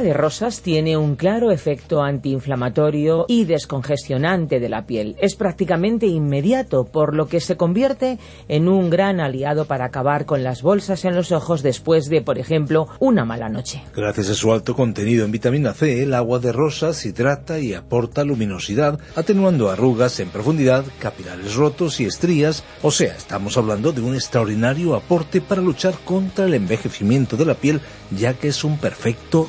De rosas tiene un claro efecto antiinflamatorio y descongestionante de la piel. Es prácticamente inmediato, por lo que se convierte en un gran aliado para acabar con las bolsas en los ojos después de, por ejemplo, una mala noche. Gracias a su alto contenido en vitamina C, el agua de rosas hidrata y aporta luminosidad, atenuando arrugas en profundidad, capilares rotos y estrías. O sea, estamos hablando de un extraordinario aporte para luchar contra el envejecimiento de la piel, ya que es un perfecto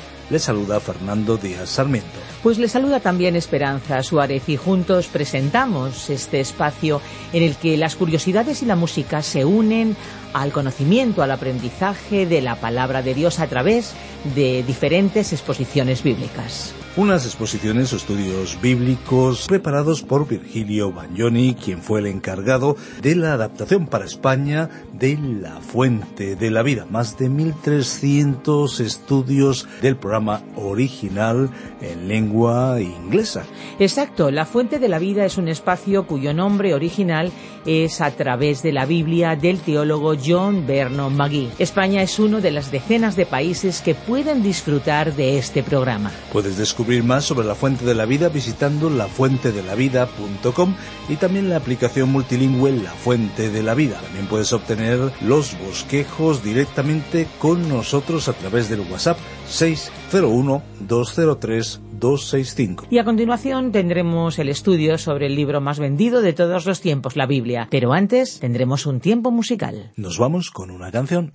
Les saluda Fernando Díaz Sarmiento. Pues le saluda también Esperanza Suárez y juntos presentamos este espacio en el que las curiosidades y la música se unen al conocimiento, al aprendizaje de la palabra de Dios a través de diferentes exposiciones bíblicas. Unas exposiciones o estudios bíblicos preparados por Virgilio Bagnoni, quien fue el encargado de la adaptación para España de La Fuente de la Vida. Más de 1.300 estudios del programa original en lengua inglesa. Exacto, La Fuente de la Vida es un espacio cuyo nombre original es a través de la Biblia del teólogo John Vernon McGee. España es uno de las decenas de países que pueden disfrutar de este programa. Puedes descubrir más sobre la Fuente de la Vida visitando lafuentedelavida.com y también la aplicación multilingüe La Fuente de la Vida. También puedes obtener los bosquejos directamente con nosotros a través del WhatsApp 601 203 265. Y a continuación tendremos el estudio sobre el libro más vendido de todos los tiempos, la Biblia. Pero antes tendremos un tiempo musical. Nos vamos con una canción.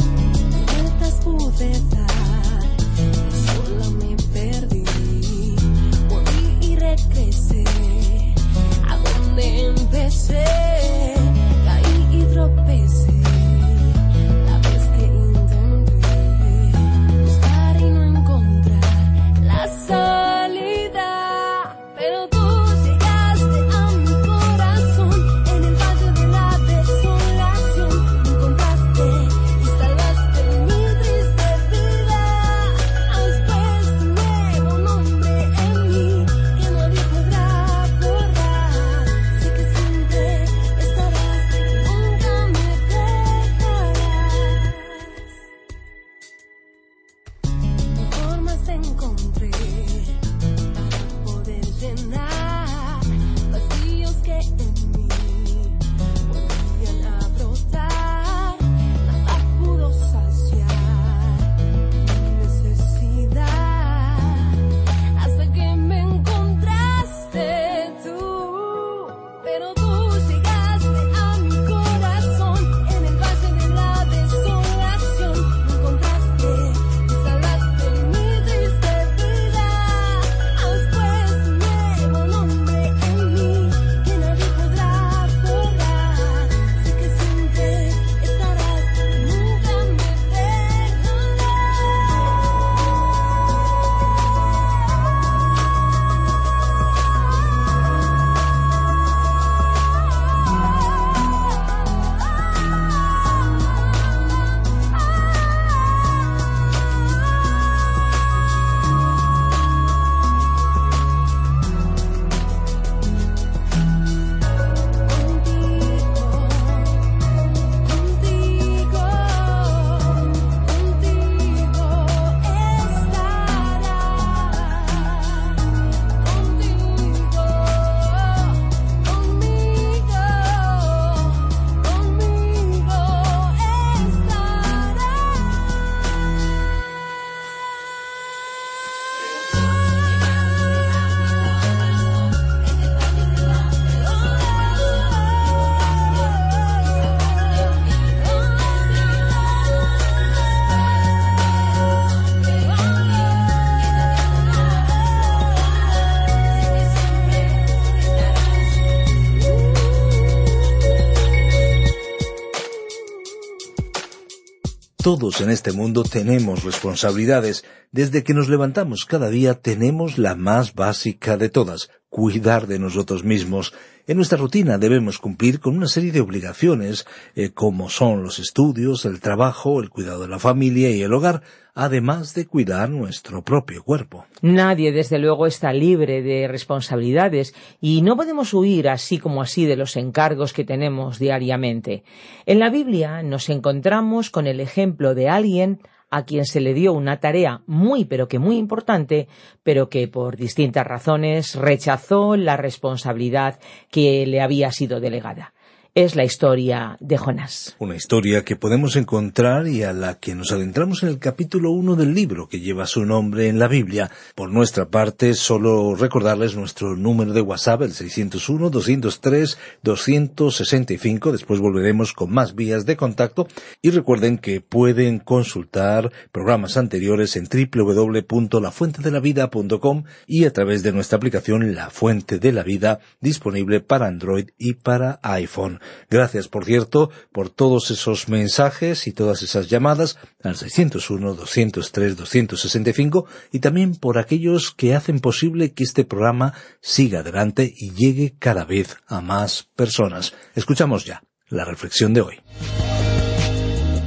todo. En este mundo tenemos responsabilidades. Desde que nos levantamos cada día tenemos la más básica de todas, cuidar de nosotros mismos. En nuestra rutina debemos cumplir con una serie de obligaciones, eh, como son los estudios, el trabajo, el cuidado de la familia y el hogar, además de cuidar nuestro propio cuerpo. Nadie, desde luego, está libre de responsabilidades y no podemos huir así como así de los encargos que tenemos diariamente. En la Biblia nos encontramos con el ejemplo de alguien a quien se le dio una tarea muy pero que muy importante, pero que por distintas razones rechazó la responsabilidad que le había sido delegada es la historia de Jonás. Una historia que podemos encontrar y a la que nos adentramos en el capítulo 1 del libro que lleva su nombre en la Biblia. Por nuestra parte, solo recordarles nuestro número de WhatsApp, el 601-203-265. Después volveremos con más vías de contacto. Y recuerden que pueden consultar programas anteriores en www.lafuentedelavida.com y a través de nuestra aplicación La Fuente de la Vida, disponible para Android y para iPhone. Gracias, por cierto, por todos esos mensajes y todas esas llamadas al 601-203-265 y también por aquellos que hacen posible que este programa siga adelante y llegue cada vez a más personas. Escuchamos ya la reflexión de hoy.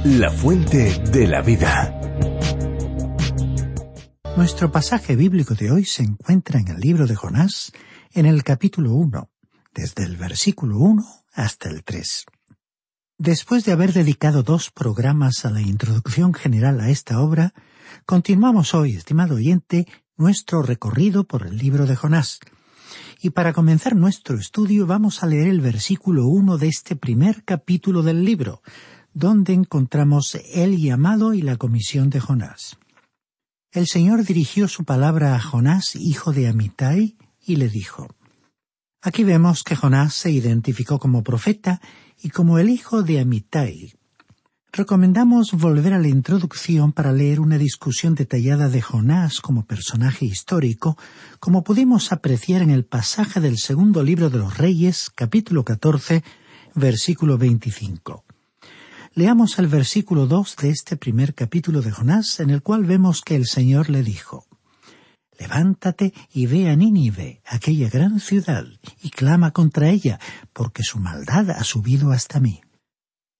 La fuente de la vida. Nuestro pasaje bíblico de hoy se encuentra en el libro de Jonás, en el capítulo 1, desde el versículo 1 hasta el 3. Después de haber dedicado dos programas a la introducción general a esta obra, continuamos hoy, estimado oyente, nuestro recorrido por el libro de Jonás. Y para comenzar nuestro estudio vamos a leer el versículo 1 de este primer capítulo del libro, donde encontramos el llamado y la comisión de Jonás. El Señor dirigió su palabra a Jonás, hijo de Amitai, y le dijo, Aquí vemos que Jonás se identificó como profeta y como el hijo de Amitai. Recomendamos volver a la introducción para leer una discusión detallada de Jonás como personaje histórico, como pudimos apreciar en el pasaje del segundo libro de los Reyes, capítulo 14, versículo 25. Leamos el versículo 2 de este primer capítulo de Jonás, en el cual vemos que el Señor le dijo, Levántate y ve a Nínive, aquella gran ciudad, y clama contra ella, porque su maldad ha subido hasta mí.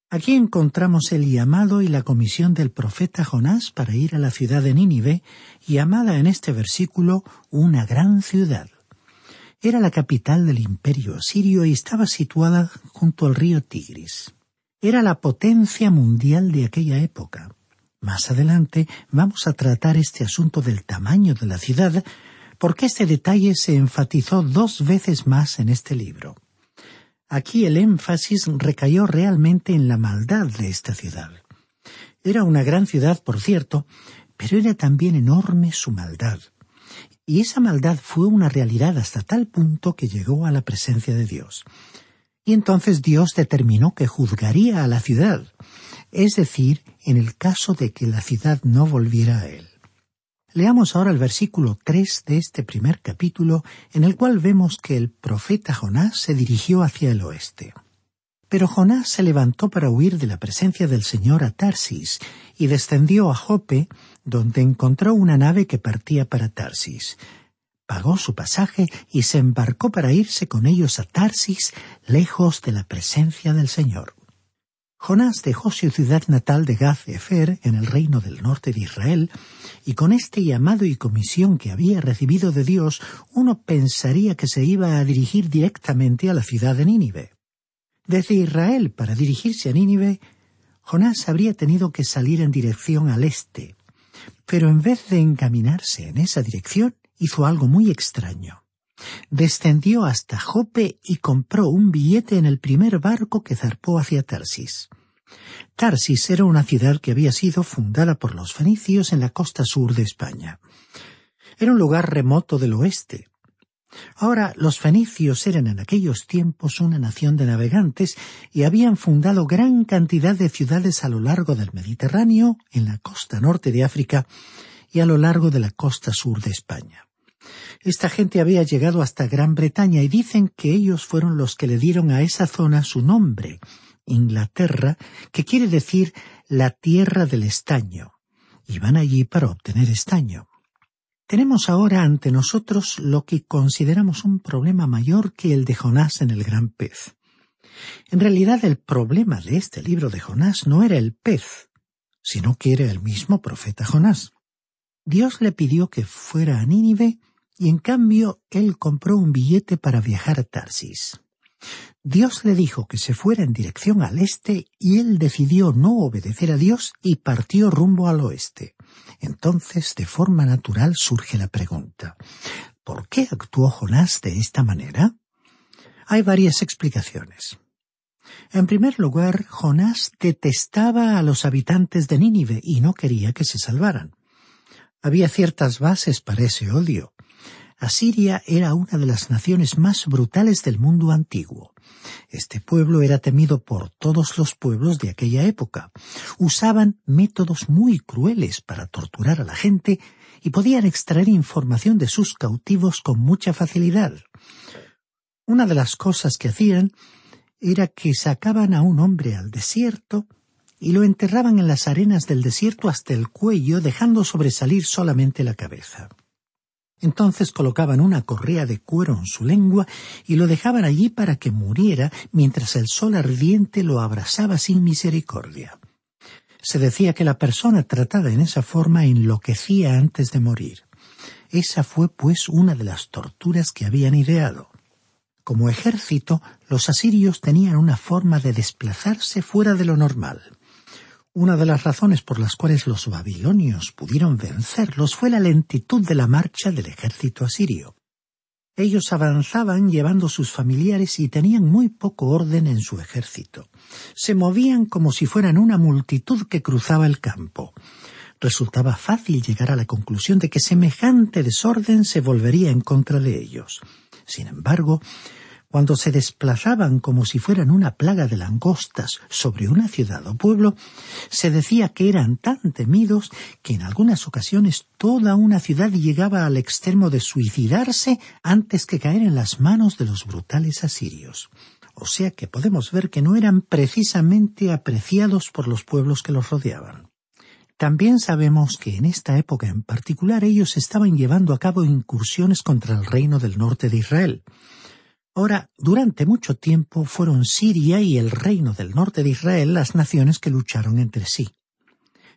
Aquí encontramos el llamado y la comisión del profeta Jonás para ir a la ciudad de Nínive, llamada en este versículo una gran ciudad. Era la capital del imperio asirio y estaba situada junto al río Tigris. Era la potencia mundial de aquella época. Más adelante vamos a tratar este asunto del tamaño de la ciudad, porque este detalle se enfatizó dos veces más en este libro. Aquí el énfasis recayó realmente en la maldad de esta ciudad. Era una gran ciudad, por cierto, pero era también enorme su maldad. Y esa maldad fue una realidad hasta tal punto que llegó a la presencia de Dios. Y entonces Dios determinó que juzgaría a la ciudad, es decir, en el caso de que la ciudad no volviera a él. Leamos ahora el versículo tres de este primer capítulo, en el cual vemos que el profeta Jonás se dirigió hacia el oeste. Pero Jonás se levantó para huir de la presencia del Señor a Tarsis y descendió a Jope, donde encontró una nave que partía para Tarsis. Pagó su pasaje y se embarcó para irse con ellos a Tarsis, lejos de la presencia del Señor. Jonás dejó su ciudad natal de Gaz-Efer en el reino del norte de Israel, y con este llamado y comisión que había recibido de Dios, uno pensaría que se iba a dirigir directamente a la ciudad de Nínive. Desde Israel para dirigirse a Nínive, Jonás habría tenido que salir en dirección al este, pero en vez de encaminarse en esa dirección, hizo algo muy extraño descendió hasta Jope y compró un billete en el primer barco que zarpó hacia Tarsis. Tarsis era una ciudad que había sido fundada por los fenicios en la costa sur de España. Era un lugar remoto del oeste. Ahora, los fenicios eran en aquellos tiempos una nación de navegantes y habían fundado gran cantidad de ciudades a lo largo del Mediterráneo, en la costa norte de África y a lo largo de la costa sur de España. Esta gente había llegado hasta Gran Bretaña y dicen que ellos fueron los que le dieron a esa zona su nombre, Inglaterra, que quiere decir la tierra del estaño. Iban allí para obtener estaño. Tenemos ahora ante nosotros lo que consideramos un problema mayor que el de Jonás en el gran pez. En realidad el problema de este libro de Jonás no era el pez, sino que era el mismo profeta Jonás. Dios le pidió que fuera a Nínive y en cambio él compró un billete para viajar a Tarsis. Dios le dijo que se fuera en dirección al este y él decidió no obedecer a Dios y partió rumbo al oeste. Entonces, de forma natural, surge la pregunta ¿Por qué actuó Jonás de esta manera? Hay varias explicaciones. En primer lugar, Jonás detestaba a los habitantes de Nínive y no quería que se salvaran. Había ciertas bases para ese odio. Asiria era una de las naciones más brutales del mundo antiguo. Este pueblo era temido por todos los pueblos de aquella época. Usaban métodos muy crueles para torturar a la gente y podían extraer información de sus cautivos con mucha facilidad. Una de las cosas que hacían era que sacaban a un hombre al desierto y lo enterraban en las arenas del desierto hasta el cuello, dejando sobresalir solamente la cabeza. Entonces colocaban una correa de cuero en su lengua y lo dejaban allí para que muriera mientras el sol ardiente lo abrasaba sin misericordia. Se decía que la persona tratada en esa forma enloquecía antes de morir. Esa fue pues una de las torturas que habían ideado. Como ejército, los asirios tenían una forma de desplazarse fuera de lo normal. Una de las razones por las cuales los babilonios pudieron vencerlos fue la lentitud de la marcha del ejército asirio. Ellos avanzaban llevando sus familiares y tenían muy poco orden en su ejército. Se movían como si fueran una multitud que cruzaba el campo. Resultaba fácil llegar a la conclusión de que semejante desorden se volvería en contra de ellos. Sin embargo, cuando se desplazaban como si fueran una plaga de langostas sobre una ciudad o pueblo, se decía que eran tan temidos que en algunas ocasiones toda una ciudad llegaba al extremo de suicidarse antes que caer en las manos de los brutales asirios. O sea que podemos ver que no eran precisamente apreciados por los pueblos que los rodeaban. También sabemos que en esta época en particular ellos estaban llevando a cabo incursiones contra el reino del norte de Israel. Ahora, durante mucho tiempo fueron Siria y el reino del norte de Israel las naciones que lucharon entre sí.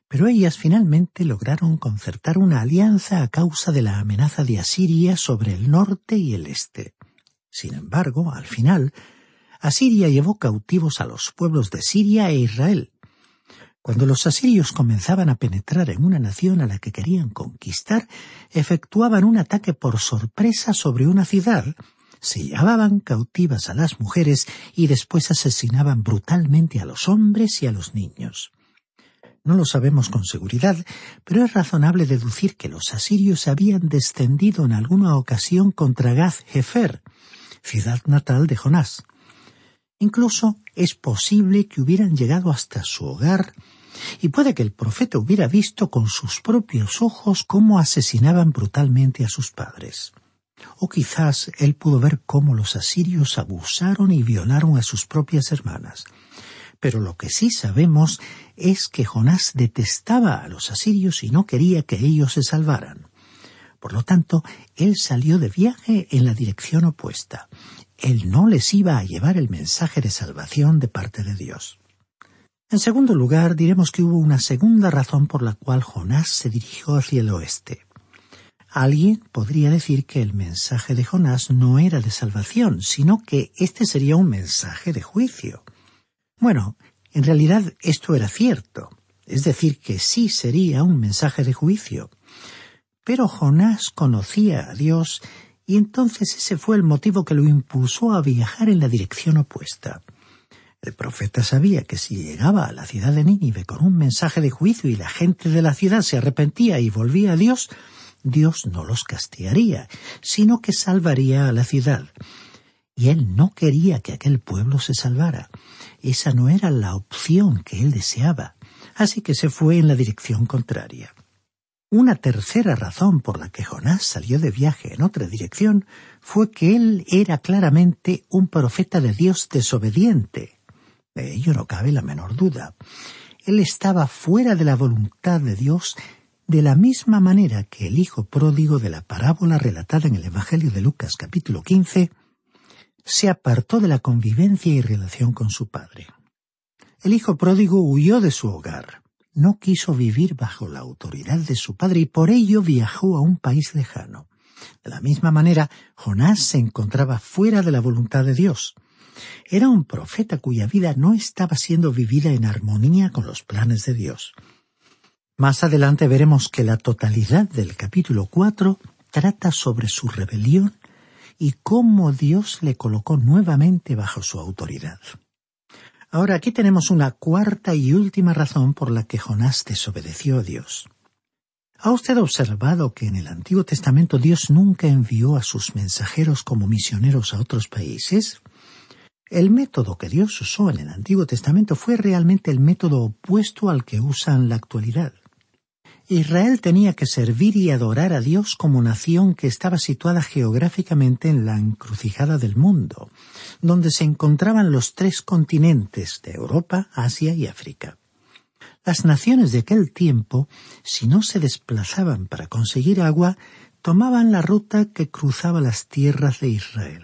Pero ellas finalmente lograron concertar una alianza a causa de la amenaza de Asiria sobre el norte y el este. Sin embargo, al final, Asiria llevó cautivos a los pueblos de Siria e Israel. Cuando los asirios comenzaban a penetrar en una nación a la que querían conquistar, efectuaban un ataque por sorpresa sobre una ciudad se llevaban cautivas a las mujeres y después asesinaban brutalmente a los hombres y a los niños. No lo sabemos con seguridad, pero es razonable deducir que los asirios habían descendido en alguna ocasión contra Gath-Hefer, ciudad natal de Jonás. Incluso es posible que hubieran llegado hasta su hogar y puede que el profeta hubiera visto con sus propios ojos cómo asesinaban brutalmente a sus padres. O quizás él pudo ver cómo los asirios abusaron y violaron a sus propias hermanas. Pero lo que sí sabemos es que Jonás detestaba a los asirios y no quería que ellos se salvaran. Por lo tanto, él salió de viaje en la dirección opuesta. Él no les iba a llevar el mensaje de salvación de parte de Dios. En segundo lugar, diremos que hubo una segunda razón por la cual Jonás se dirigió hacia el oeste. Alguien podría decir que el mensaje de Jonás no era de salvación, sino que este sería un mensaje de juicio. Bueno, en realidad esto era cierto, es decir, que sí sería un mensaje de juicio. Pero Jonás conocía a Dios y entonces ese fue el motivo que lo impulsó a viajar en la dirección opuesta. El profeta sabía que si llegaba a la ciudad de Nínive con un mensaje de juicio y la gente de la ciudad se arrepentía y volvía a Dios, Dios no los castigaría, sino que salvaría a la ciudad. Y él no quería que aquel pueblo se salvara. Esa no era la opción que él deseaba. Así que se fue en la dirección contraria. Una tercera razón por la que Jonás salió de viaje en otra dirección fue que él era claramente un profeta de Dios desobediente. De ello no cabe la menor duda. Él estaba fuera de la voluntad de Dios de la misma manera que el hijo pródigo de la parábola relatada en el Evangelio de Lucas capítulo 15 se apartó de la convivencia y relación con su padre. El hijo pródigo huyó de su hogar, no quiso vivir bajo la autoridad de su padre y por ello viajó a un país lejano. De la misma manera, Jonás se encontraba fuera de la voluntad de Dios. Era un profeta cuya vida no estaba siendo vivida en armonía con los planes de Dios. Más adelante veremos que la totalidad del capítulo 4 trata sobre su rebelión y cómo Dios le colocó nuevamente bajo su autoridad. Ahora aquí tenemos una cuarta y última razón por la que Jonás desobedeció a Dios. ¿Ha usted observado que en el Antiguo Testamento Dios nunca envió a sus mensajeros como misioneros a otros países? El método que Dios usó en el Antiguo Testamento fue realmente el método opuesto al que usa en la actualidad. Israel tenía que servir y adorar a Dios como nación que estaba situada geográficamente en la encrucijada del mundo, donde se encontraban los tres continentes de Europa, Asia y África. Las naciones de aquel tiempo, si no se desplazaban para conseguir agua, tomaban la ruta que cruzaba las tierras de Israel.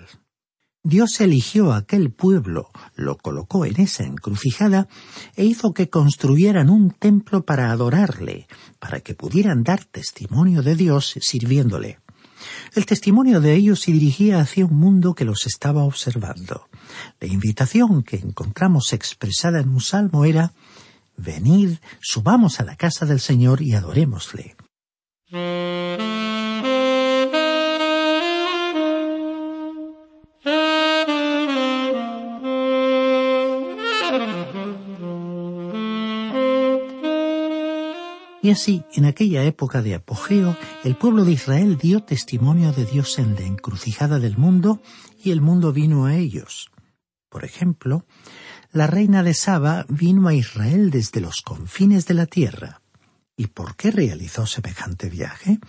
Dios eligió a aquel pueblo, lo colocó en esa encrucijada e hizo que construyeran un templo para adorarle, para que pudieran dar testimonio de Dios sirviéndole. El testimonio de ellos se dirigía hacia un mundo que los estaba observando. La invitación que encontramos expresada en un salmo era Venid, subamos a la casa del Señor y adorémosle. Y así, en aquella época de apogeo, el pueblo de Israel dio testimonio de Dios en la encrucijada del mundo y el mundo vino a ellos. Por ejemplo, la reina de Saba vino a Israel desde los confines de la tierra. ¿Y por qué realizó semejante viaje?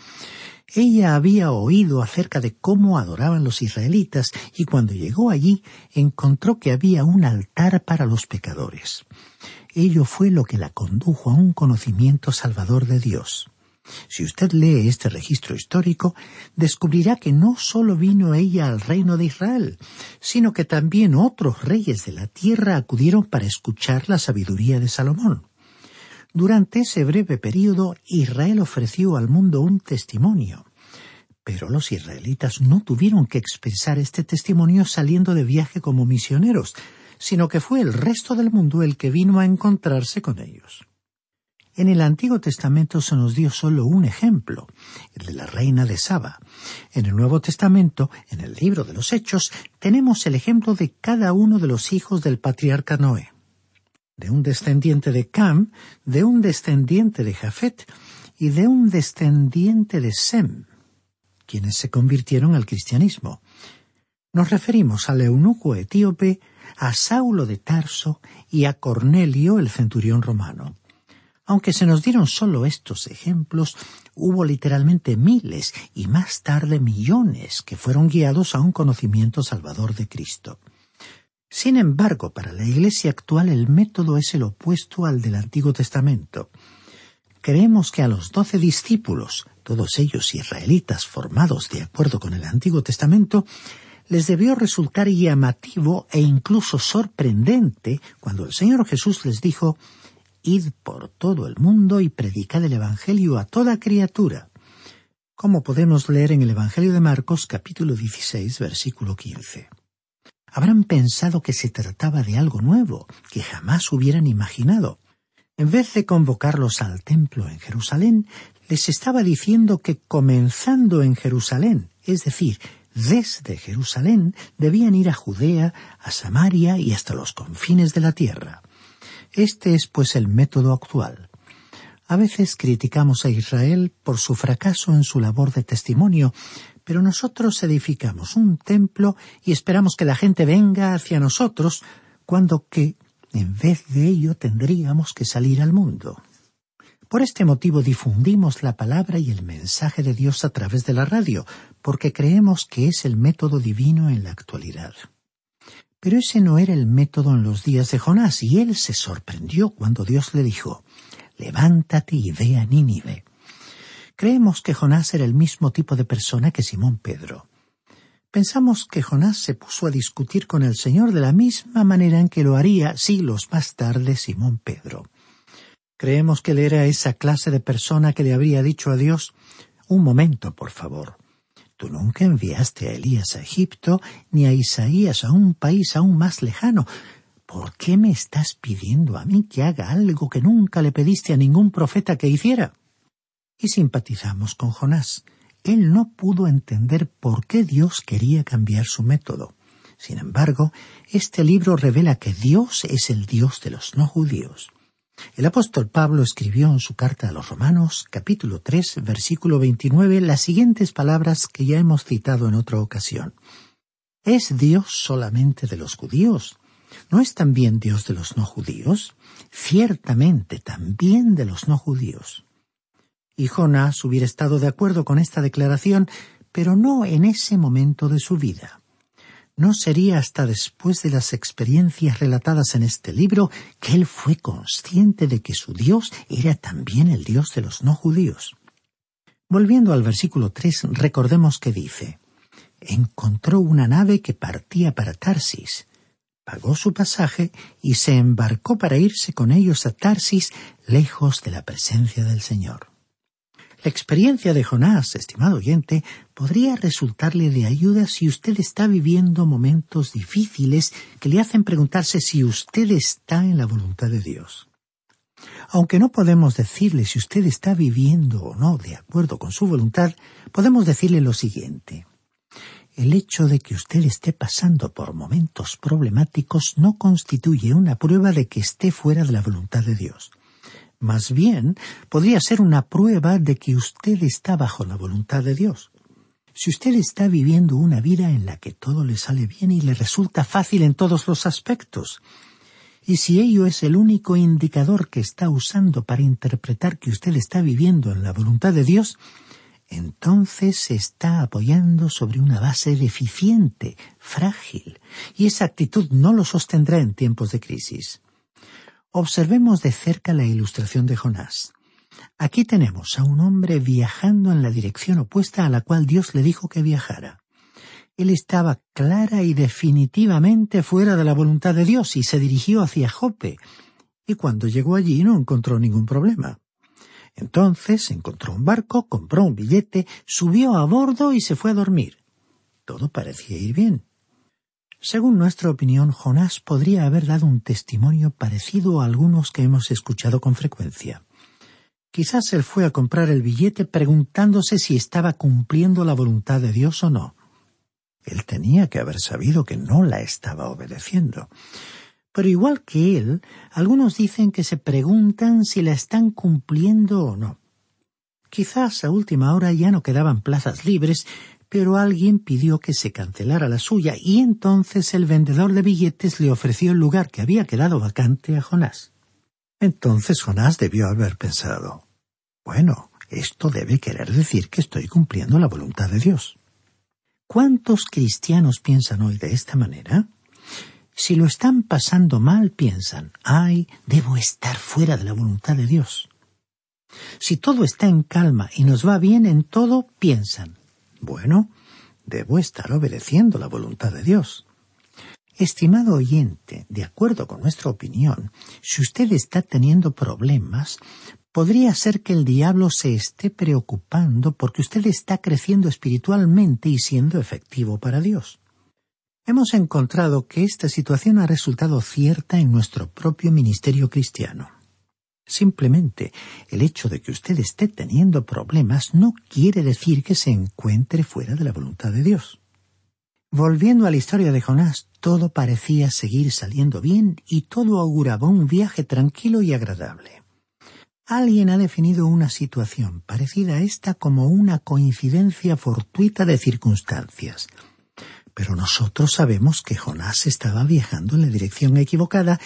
Ella había oído acerca de cómo adoraban los israelitas y cuando llegó allí encontró que había un altar para los pecadores. Ello fue lo que la condujo a un conocimiento salvador de Dios. Si usted lee este registro histórico, descubrirá que no sólo vino ella al reino de Israel, sino que también otros reyes de la tierra acudieron para escuchar la sabiduría de Salomón. Durante ese breve período, Israel ofreció al mundo un testimonio. Pero los israelitas no tuvieron que expresar este testimonio saliendo de viaje como misioneros, sino que fue el resto del mundo el que vino a encontrarse con ellos. En el Antiguo Testamento se nos dio solo un ejemplo, el de la reina de Saba. En el Nuevo Testamento, en el libro de los Hechos, tenemos el ejemplo de cada uno de los hijos del patriarca Noé de un descendiente de Cam, de un descendiente de Jafet y de un descendiente de Sem, quienes se convirtieron al cristianismo. Nos referimos al eunuco etíope, a Saulo de Tarso y a Cornelio el centurión romano. Aunque se nos dieron solo estos ejemplos, hubo literalmente miles y más tarde millones que fueron guiados a un conocimiento salvador de Cristo. Sin embargo, para la Iglesia actual el método es el opuesto al del Antiguo Testamento. Creemos que a los doce discípulos, todos ellos israelitas formados de acuerdo con el Antiguo Testamento, les debió resultar llamativo e incluso sorprendente cuando el Señor Jesús les dijo Id por todo el mundo y predicad el Evangelio a toda criatura. Como podemos leer en el Evangelio de Marcos capítulo 16 versículo 15 habrán pensado que se trataba de algo nuevo, que jamás hubieran imaginado. En vez de convocarlos al templo en Jerusalén, les estaba diciendo que comenzando en Jerusalén, es decir, desde Jerusalén, debían ir a Judea, a Samaria y hasta los confines de la tierra. Este es pues el método actual. A veces criticamos a Israel por su fracaso en su labor de testimonio, pero nosotros edificamos un templo y esperamos que la gente venga hacia nosotros, cuando que, en vez de ello, tendríamos que salir al mundo. Por este motivo difundimos la palabra y el mensaje de Dios a través de la radio, porque creemos que es el método divino en la actualidad. Pero ese no era el método en los días de Jonás, y él se sorprendió cuando Dios le dijo Levántate y ve a Nínive. Creemos que Jonás era el mismo tipo de persona que Simón Pedro. Pensamos que Jonás se puso a discutir con el Señor de la misma manera en que lo haría siglos más tarde Simón Pedro. Creemos que él era esa clase de persona que le habría dicho a Dios Un momento, por favor. Tú nunca enviaste a Elías a Egipto ni a Isaías a un país aún más lejano. ¿Por qué me estás pidiendo a mí que haga algo que nunca le pediste a ningún profeta que hiciera? Y simpatizamos con Jonás. Él no pudo entender por qué Dios quería cambiar su método. Sin embargo, este libro revela que Dios es el Dios de los no judíos. El apóstol Pablo escribió en su carta a los Romanos, capítulo 3, versículo 29, las siguientes palabras que ya hemos citado en otra ocasión. ¿Es Dios solamente de los judíos? ¿No es también Dios de los no judíos? Ciertamente también de los no judíos. Y Jonás hubiera estado de acuerdo con esta declaración, pero no en ese momento de su vida. No sería hasta después de las experiencias relatadas en este libro que él fue consciente de que su Dios era también el Dios de los no judíos. Volviendo al versículo tres, recordemos que dice encontró una nave que partía para Tarsis, pagó su pasaje y se embarcó para irse con ellos a Tarsis, lejos de la presencia del Señor. La experiencia de Jonás, estimado oyente, podría resultarle de ayuda si usted está viviendo momentos difíciles que le hacen preguntarse si usted está en la voluntad de Dios. Aunque no podemos decirle si usted está viviendo o no de acuerdo con su voluntad, podemos decirle lo siguiente. El hecho de que usted esté pasando por momentos problemáticos no constituye una prueba de que esté fuera de la voluntad de Dios. Más bien, podría ser una prueba de que usted está bajo la voluntad de Dios. Si usted está viviendo una vida en la que todo le sale bien y le resulta fácil en todos los aspectos, y si ello es el único indicador que está usando para interpretar que usted está viviendo en la voluntad de Dios, entonces se está apoyando sobre una base deficiente, frágil, y esa actitud no lo sostendrá en tiempos de crisis. Observemos de cerca la ilustración de Jonás. Aquí tenemos a un hombre viajando en la dirección opuesta a la cual Dios le dijo que viajara. Él estaba clara y definitivamente fuera de la voluntad de Dios y se dirigió hacia Jope, y cuando llegó allí no encontró ningún problema. Entonces encontró un barco, compró un billete, subió a bordo y se fue a dormir. Todo parecía ir bien. Según nuestra opinión, Jonás podría haber dado un testimonio parecido a algunos que hemos escuchado con frecuencia. Quizás él fue a comprar el billete preguntándose si estaba cumpliendo la voluntad de Dios o no. Él tenía que haber sabido que no la estaba obedeciendo. Pero igual que él, algunos dicen que se preguntan si la están cumpliendo o no. Quizás a última hora ya no quedaban plazas libres pero alguien pidió que se cancelara la suya y entonces el vendedor de billetes le ofreció el lugar que había quedado vacante a Jonás. Entonces Jonás debió haber pensado Bueno, esto debe querer decir que estoy cumpliendo la voluntad de Dios. ¿Cuántos cristianos piensan hoy de esta manera? Si lo están pasando mal, piensan, ay, debo estar fuera de la voluntad de Dios. Si todo está en calma y nos va bien en todo, piensan, bueno, debo estar obedeciendo la voluntad de Dios. Estimado oyente, de acuerdo con nuestra opinión, si usted está teniendo problemas, podría ser que el diablo se esté preocupando porque usted está creciendo espiritualmente y siendo efectivo para Dios. Hemos encontrado que esta situación ha resultado cierta en nuestro propio ministerio cristiano. Simplemente el hecho de que usted esté teniendo problemas no quiere decir que se encuentre fuera de la voluntad de Dios. Volviendo a la historia de Jonás, todo parecía seguir saliendo bien y todo auguraba un viaje tranquilo y agradable. Alguien ha definido una situación parecida a esta como una coincidencia fortuita de circunstancias, pero nosotros sabemos que Jonás estaba viajando en la dirección equivocada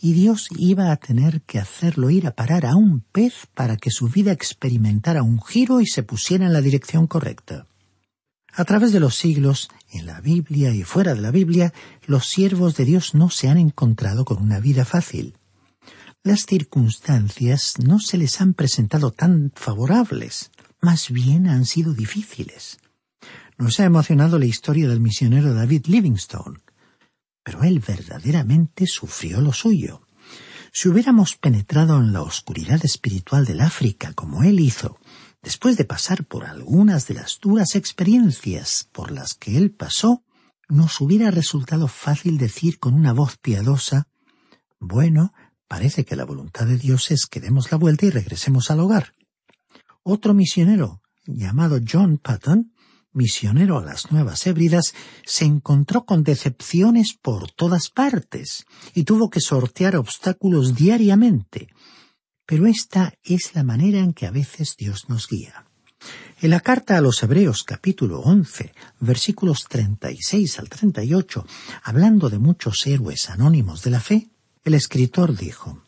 y Dios iba a tener que hacerlo ir a parar a un pez para que su vida experimentara un giro y se pusiera en la dirección correcta. A través de los siglos, en la Biblia y fuera de la Biblia, los siervos de Dios no se han encontrado con una vida fácil. Las circunstancias no se les han presentado tan favorables, más bien han sido difíciles. Nos ha emocionado la historia del misionero David Livingstone, pero él verdaderamente sufrió lo suyo. Si hubiéramos penetrado en la oscuridad espiritual del África como él hizo, después de pasar por algunas de las duras experiencias por las que él pasó, nos hubiera resultado fácil decir con una voz piadosa Bueno, parece que la voluntad de Dios es que demos la vuelta y regresemos al hogar. Otro misionero, llamado John Patton, misionero a las Nuevas Hébridas, se encontró con decepciones por todas partes y tuvo que sortear obstáculos diariamente. Pero esta es la manera en que a veces Dios nos guía. En la carta a los Hebreos capítulo 11, versículos 36 al 38, hablando de muchos héroes anónimos de la fe, el escritor dijo,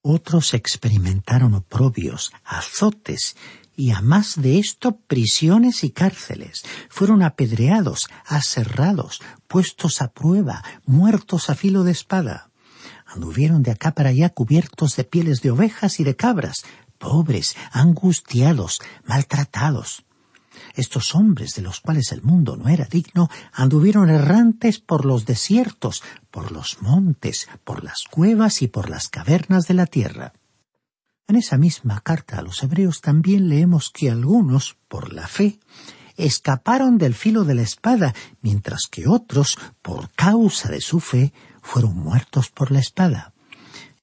Otros experimentaron oprobios, azotes y a más de esto prisiones y cárceles. Fueron apedreados, aserrados, puestos a prueba, muertos a filo de espada. Anduvieron de acá para allá cubiertos de pieles de ovejas y de cabras, pobres, angustiados, maltratados. Estos hombres de los cuales el mundo no era digno anduvieron errantes por los desiertos, por los montes, por las cuevas y por las cavernas de la tierra. En esa misma carta a los hebreos también leemos que algunos, por la fe, escaparon del filo de la espada, mientras que otros, por causa de su fe, fueron muertos por la espada.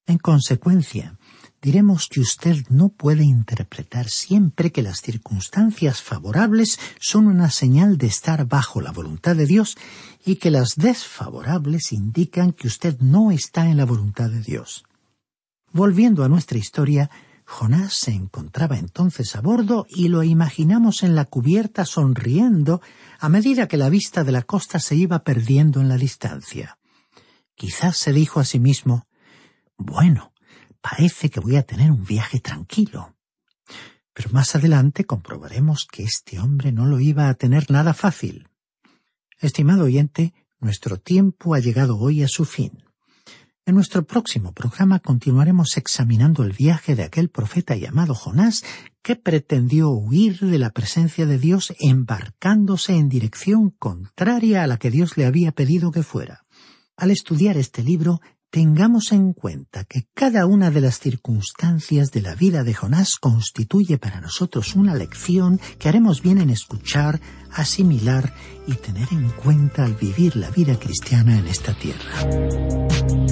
En consecuencia, diremos que usted no puede interpretar siempre que las circunstancias favorables son una señal de estar bajo la voluntad de Dios y que las desfavorables indican que usted no está en la voluntad de Dios. Volviendo a nuestra historia, Jonás se encontraba entonces a bordo y lo imaginamos en la cubierta sonriendo a medida que la vista de la costa se iba perdiendo en la distancia. Quizás se dijo a sí mismo Bueno, parece que voy a tener un viaje tranquilo. Pero más adelante comprobaremos que este hombre no lo iba a tener nada fácil. Estimado oyente, nuestro tiempo ha llegado hoy a su fin. En nuestro próximo programa continuaremos examinando el viaje de aquel profeta llamado Jonás que pretendió huir de la presencia de Dios embarcándose en dirección contraria a la que Dios le había pedido que fuera. Al estudiar este libro, tengamos en cuenta que cada una de las circunstancias de la vida de Jonás constituye para nosotros una lección que haremos bien en escuchar, asimilar y tener en cuenta al vivir la vida cristiana en esta tierra.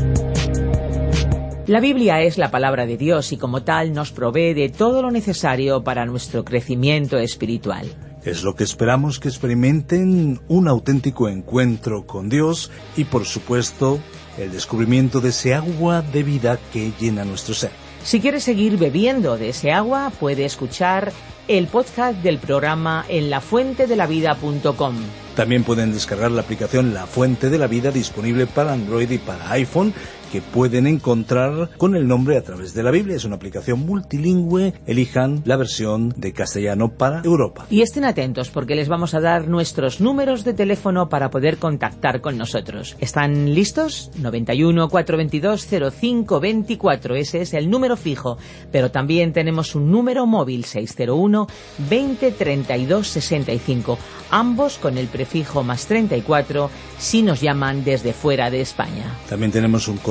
La Biblia es la palabra de Dios y como tal nos provee de todo lo necesario para nuestro crecimiento espiritual. Es lo que esperamos que experimenten un auténtico encuentro con Dios y por supuesto el descubrimiento de ese agua de vida que llena nuestro ser. Si quieres seguir bebiendo de ese agua, puede escuchar el podcast del programa en lafuentedelavida.com. También pueden descargar la aplicación La Fuente de la Vida disponible para Android y para iPhone que pueden encontrar con el nombre a través de la Biblia. Es una aplicación multilingüe. Elijan la versión de castellano para Europa. Y estén atentos porque les vamos a dar nuestros números de teléfono para poder contactar con nosotros. ¿Están listos? 91 422 0524. Ese es el número fijo. Pero también tenemos un número móvil 601 20 32 65. Ambos con el prefijo más 34 si nos llaman desde fuera de España. También tenemos un